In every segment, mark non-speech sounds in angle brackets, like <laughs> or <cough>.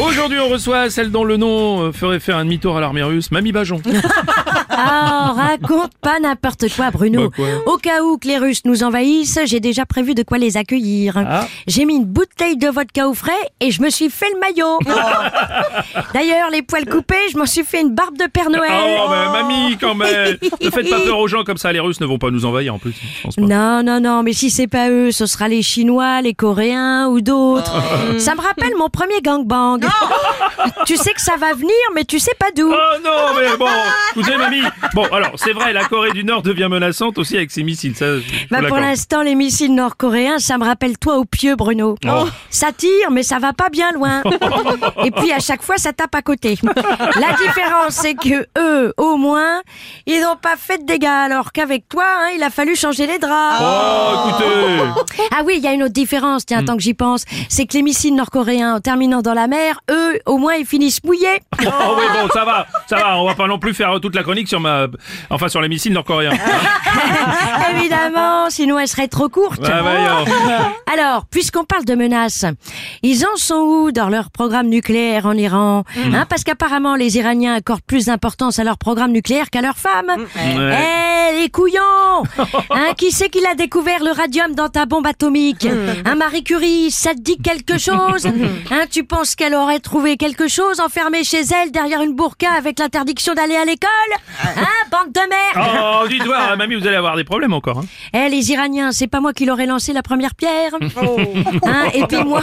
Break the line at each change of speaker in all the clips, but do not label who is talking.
Aujourd'hui, on reçoit celle dont le nom euh, ferait faire un demi-tour à l'armée russe, Mamie Bajon. <laughs>
Ah, raconte pas n'importe quoi, Bruno.
Bah, quoi
Au cas où que les Russes nous envahissent, j'ai déjà prévu de quoi les accueillir.
Ah.
J'ai mis une bouteille de vodka au frais et je me suis fait le maillot. <laughs> D'ailleurs, les poils coupés, je m'en suis fait une barbe de Père Noël.
Oh, mais mamie, quand même <laughs> Ne faites pas peur aux gens comme ça, les Russes ne vont pas nous envahir en plus, je pense pas.
Non, non, non, mais si c'est pas eux, ce sera les Chinois, les Coréens ou d'autres. Ça me rappelle mon premier gangbang. Tu sais que ça va venir, mais tu sais pas d'où.
Oh non, mais bon, écoutez, mamie. Bon, alors, c'est vrai, la Corée du Nord devient menaçante aussi avec ses missiles, ça,
Bah pour l'instant, les missiles nord-coréens, ça me rappelle toi au pieu, Bruno.
Oh.
Ça tire, mais ça va pas bien loin. <laughs> Et puis à chaque fois, ça tape à côté. La différence, c'est que eux, au moins, ils n'ont pas fait de dégâts, alors qu'avec toi, hein, il a fallu changer les draps.
Oh, écoutez
Ah oui, il y a une autre différence,
Hmm.
tiens, tant que j'y pense, c'est que les missiles nord-coréens, en terminant dans la mer, eux, au moins, ils finissent mouillés. <laughs>
Oh oui, bon, ça va, ça va, on va pas non plus faire toute la chronique sur ma... Enfin, sur les missiles nord-coréens. <laughs>
Évidemment, sinon elle serait trop courte. <laughs> Alors, puisqu'on parle de menaces, ils en sont où dans leur programme nucléaire en Iran hein, Parce qu'apparemment, les Iraniens accordent plus d'importance à leur programme nucléaire qu'à leurs femmes. Eh, les couillons <laughs> hein, Qui c'est qui a découvert le radium dans ta bombe atomique Hein, Marie Curie, ça te dit quelque chose hein, Tu penses qu'elle aurait trouvé quelque chose enfermée chez elle derrière une burqa avec l'interdiction d'aller à l'école Hein, bande de merde
Oh, dites voir, mamie, vous allez avoir des problèmes encore.
Eh les Iraniens, c'est pas moi qui leur ai lancé la première pierre. <laughs> Hein, et puis moi,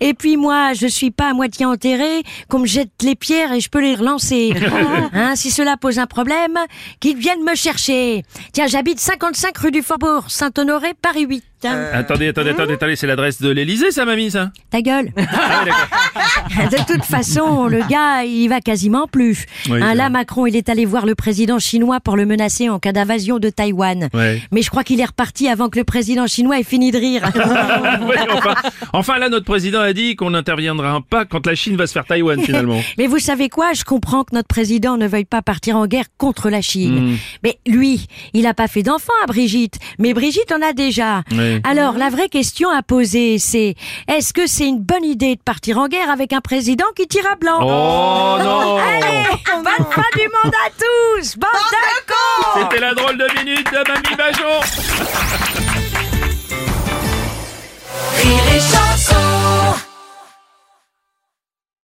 et puis moi, je suis pas à moitié enterré, qu'on me jette les pierres et je peux les relancer. <laughs> Si cela pose un problème, qu'ils viennent me chercher. Tiens, j'habite 55 rue du Faubourg Saint-Honoré, Paris 8. Hein.
Attendez, attendez, attendez, attendez, c'est l'adresse de l'Elysée, ça, mamie, ça?
Ta gueule.
Ah. <laughs>
De toute façon, le gars, il va quasiment plus.
Oui,
Hein, là. Macron, il est allé voir le président chinois pour le menacer en cas d'invasion de Taïwan.
Ouais.
Mais je crois qu'il est reparti avant que le président chinois ait fini de rire. <laughs>
Oui, enfin, enfin, là, notre président a dit qu'on n'interviendra pas quand la Chine va se faire Taïwan, finalement. <laughs>
Mais vous savez quoi? Je comprends que notre président ne veuille pas partir en guerre contre la Chine.
Mm.
Mais lui, il n'a pas fait d'enfant à Brigitte. Mais Brigitte en a déjà.
Oui.
Alors, la vraie question à poser, c'est est-ce que c'est une bonne idée de partir en guerre avec un président qui tire à blanc?
Oh non.
Allez, bonne fin du monde à tous. Bande de cons
C'était la drôle de minute de Mamie Bajon